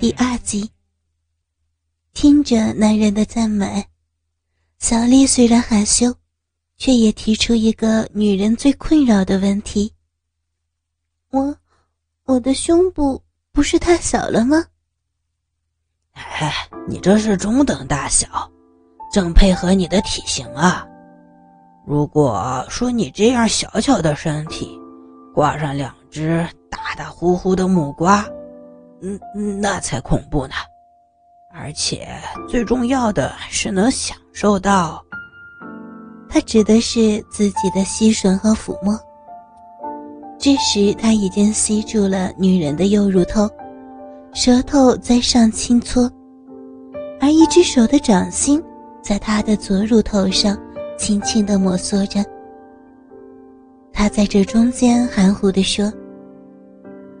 第二集。听着男人的赞美，小丽虽然害羞，却也提出一个女人最困扰的问题：“我，我的胸部不是太小了吗？”“哎，你这是中等大小，正配合你的体型啊。如果说你这样小巧的身体，挂上两只大大乎乎的木瓜，嗯，那才恐怖呢。”而且最重要的是能享受到。他指的是自己的吸吮和抚摸。这时他已经吸住了女人的右乳头，舌头在上轻搓，而一只手的掌心在他的左乳头上轻轻的摩挲着。他在这中间含糊的说：“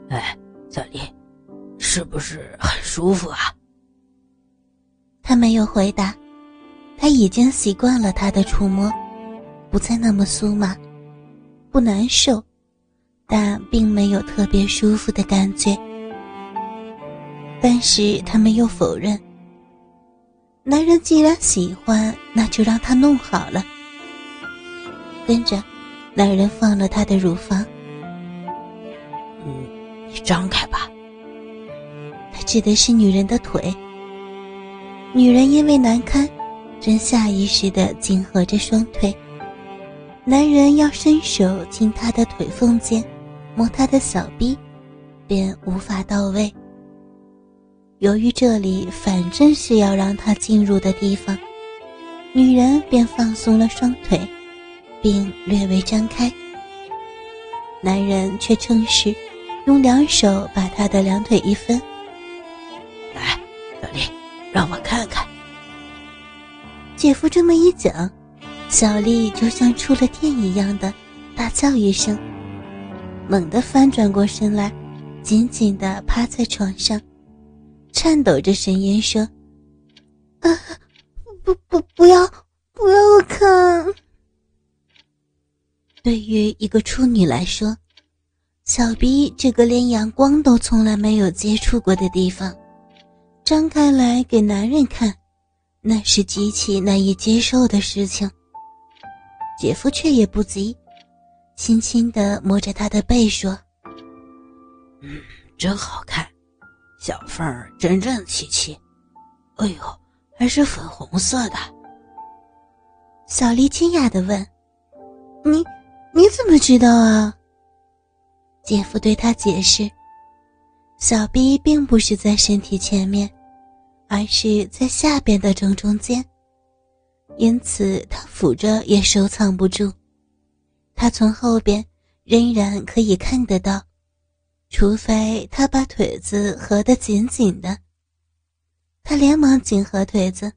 哎，小丽，是不是很舒服啊？”他没有回答，他已经习惯了他的触摸，不再那么酥麻，不难受，但并没有特别舒服的感觉。但是他没有否认。男人既然喜欢，那就让他弄好了。跟着，男人放了他的乳房。嗯，你张开吧。指的是女人的腿。女人因为难堪，正下意识地紧合着双腿。男人要伸手进她的腿缝间，摸她的小臂，便无法到位。由于这里反正是要让他进入的地方，女人便放松了双腿，并略微张开。男人却趁势用两手把她的两腿一分。小丽让我看看。姐夫这么一讲，小丽就像触了电一样的大叫一声，猛地翻转过身来，紧紧的趴在床上，颤抖着声音说：“啊，不不不要不要看！”对于一个处女来说，小逼这个连阳光都从来没有接触过的地方。张开来给男人看，那是极其难以接受的事情。姐夫却也不急，轻轻地摸着他的背说：“嗯，真好看，小缝儿整整齐齐。哎呦，还是粉红色的。”小丽惊讶地问：“你你怎么知道啊？”姐夫对他解释：“小 B 并不是在身体前面。”而是在下边的正中间，因此他扶着也收藏不住。他从后边仍然可以看得到，除非他把腿子合得紧紧的。他连忙紧合腿子。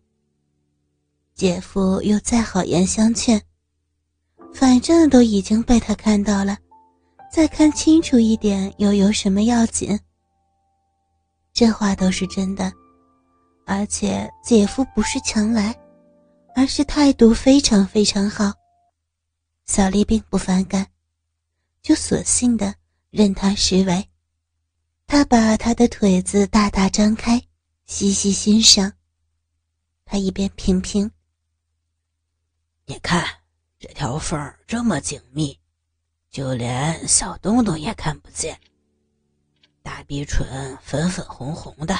姐夫又再好言相劝，反正都已经被他看到了，再看清楚一点又有什么要紧？这话都是真的。而且姐夫不是强来，而是态度非常非常好。小丽并不反感，就索性的任他施为。他把他的腿子大大张开，细细欣赏。他一边品评：“你看这条缝这么紧密，就连小洞洞也看不见。大鼻唇粉粉红红的。”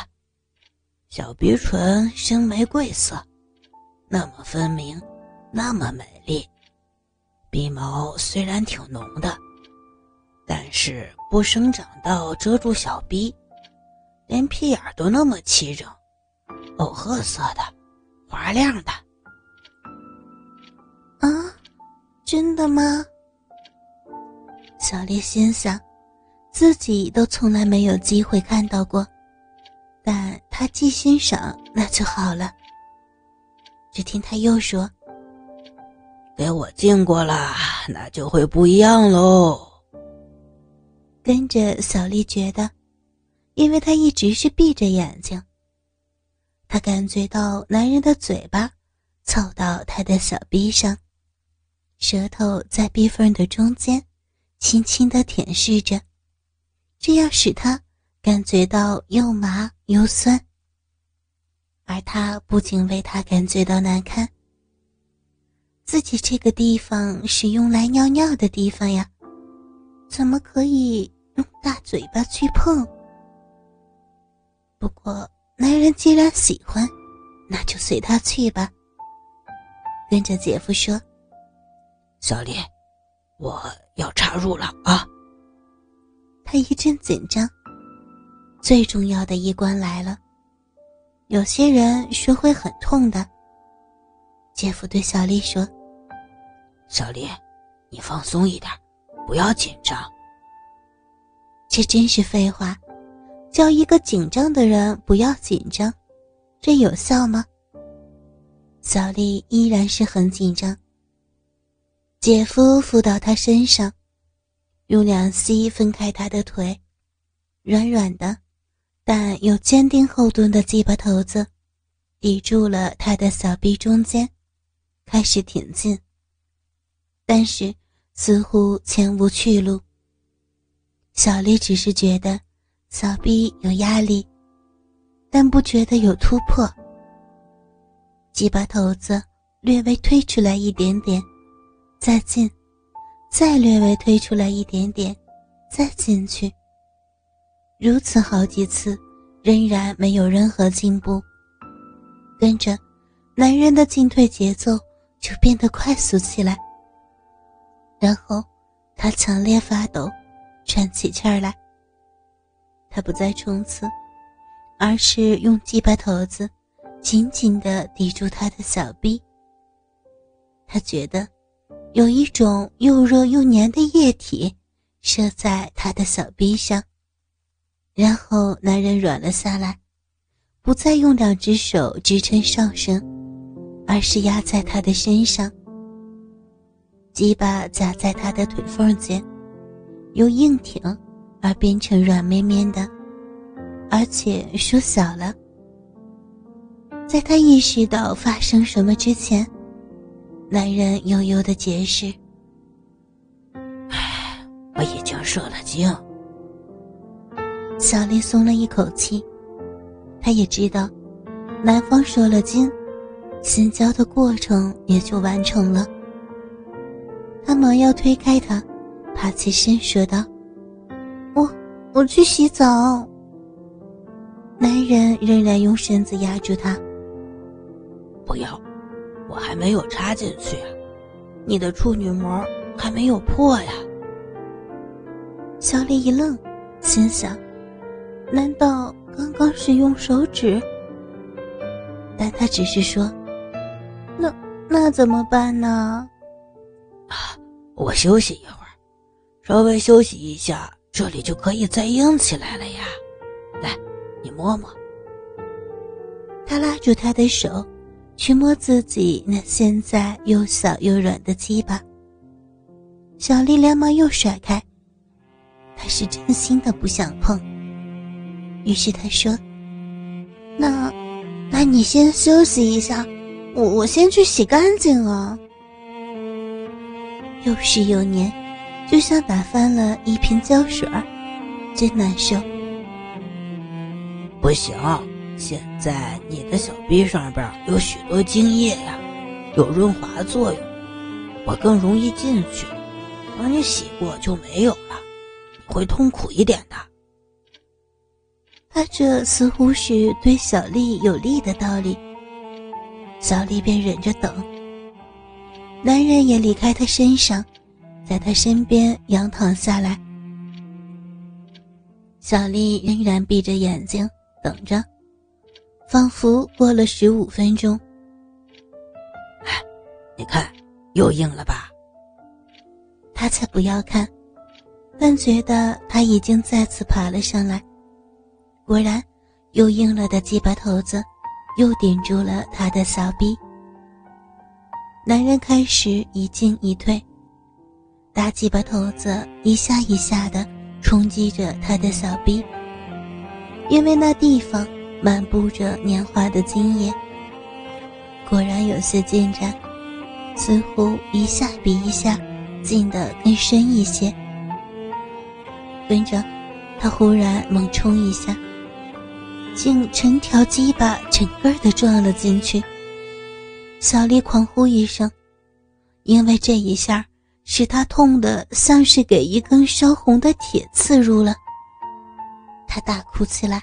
小鼻唇深玫瑰色，那么分明，那么美丽。鼻毛虽然挺浓的，但是不生长到遮住小鼻，连屁眼都那么齐整，藕褐色的，滑亮的。啊，真的吗？小丽心想，自己都从来没有机会看到过。但他既欣赏，那就好了。只听他又说：“给我进过了，那就会不一样喽。”跟着小丽觉得，因为她一直是闭着眼睛，她感觉到男人的嘴巴凑到她的小臂上，舌头在臂缝的中间轻轻的舔舐着，这样使她。感觉到又麻又酸，而他不仅为他感觉到难堪。自己这个地方是用来尿尿的地方呀，怎么可以用大嘴巴去碰？不过男人既然喜欢，那就随他去吧。跟着姐夫说：“小丽，我要插入了啊！”他一阵紧张。最重要的一关来了，有些人说会很痛的。姐夫对小丽说：“小丽，你放松一点，不要紧张。”这真是废话，叫一个紧张的人不要紧张，这有效吗？小丽依然是很紧张。姐夫扶到她身上，用两膝分开她的腿，软软的，但又坚定后盾的鸡巴头子，抵住了他的小臂中间。开始挺进，但是似乎前无去路。小丽只是觉得小臂有压力，但不觉得有突破。鸡巴头子略微推出来一点点，再进，再略微推出来一点点，再进去。如此好几次，仍然没有任何进步。跟着，男人的进退节奏。就变得快速起来，然后他强烈发抖，喘起气儿来。他不再冲刺，而是用鸡巴头子紧紧地抵住他的小臂。他觉得有一种又热又黏的液体射在他的小臂上，然后男人软了下来，不再用两只手支撑上身。而是压在他的身上，鸡巴夹在他的腿缝间，由硬挺而变成软绵绵的，而且缩小了。在他意识到发生什么之前，男人悠悠的解释：“唉，我已经射了精。”小丽松了一口气，她也知道，男方射了精。性交的过程也就完成了。她忙要推开他，爬起身说道：“我我去洗澡。”男人仍然用身子压住她。不要，我还没有插进去啊，你的处女膜还没有破呀。小丽一愣，心想：难道刚刚是用手指？但他只是说。那那怎么办呢？啊，我休息一会儿，稍微休息一下，这里就可以再硬起来了呀。来，你摸摸。他拉住他的手，去摸自己那现在又小又软的鸡巴。小丽连忙又甩开，她是真心的不想碰。于是他说：“那，那你先休息一下。”我我先去洗干净啊！又湿又黏，就像打翻了一瓶胶水，真难受。不行，现在你的小臂上边有许多精液呀，有润滑作用，我更容易进去。等你洗过就没有了，会痛苦一点的。他这似乎是对小丽有利的道理。小丽便忍着等，男人也离开她身上，在她身边仰躺下来。小丽仍然闭着眼睛等着，仿佛过了十五分钟。哎，你看，又硬了吧？他才不要看，但觉得他已经再次爬了上来。果然，又硬了的鸡巴头子。又顶住了他的小臂，男人开始一进一退，大鸡巴头子一下一下的冲击着他的小臂，因为那地方漫布着年华的精液。果然有些进展，似乎一下比一下进得更深一些。跟着，他忽然猛冲一下，竟成条鸡巴整个的撞了进去。小丽狂呼一声，因为这一下使她痛得像是给一根烧红的铁刺入了。她大哭起来，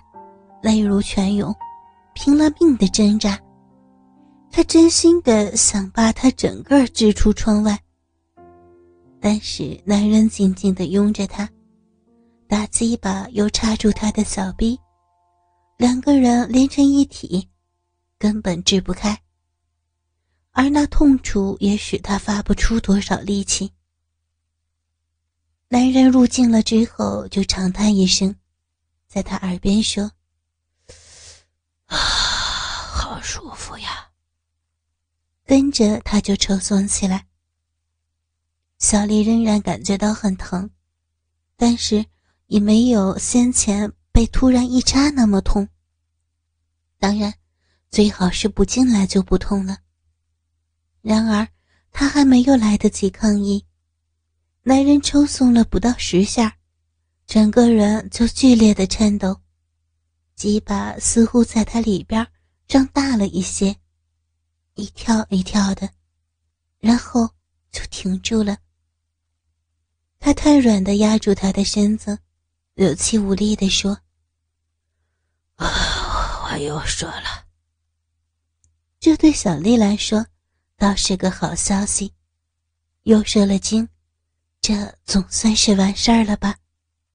泪如泉涌，拼了命的挣扎。她真心的想把他整个掷出窗外，但是男人紧紧的拥着她，大鸡巴又插住她的小臂，两个人连成一体，根本支不开。而那痛楚也使他发不出多少力气。男人入境了之后，就长叹一声，在他耳边说：“啊，好舒服呀。”跟着他就抽松起来。小丽仍然感觉到很疼，但是也没有先前被突然一扎那么痛。当然，最好是不进来就不痛了。然而，他还没有来得及抗议，男人抽松了不到十下，整个人就剧烈的颤抖，鸡巴似乎在他里边胀大了一些，一跳一跳的，然后就停住了。他太软的压住他的身子，有气无力的说：“啊，我又说了。”这对小丽来说。倒是个好消息，又射了精，这总算是完事儿了吧。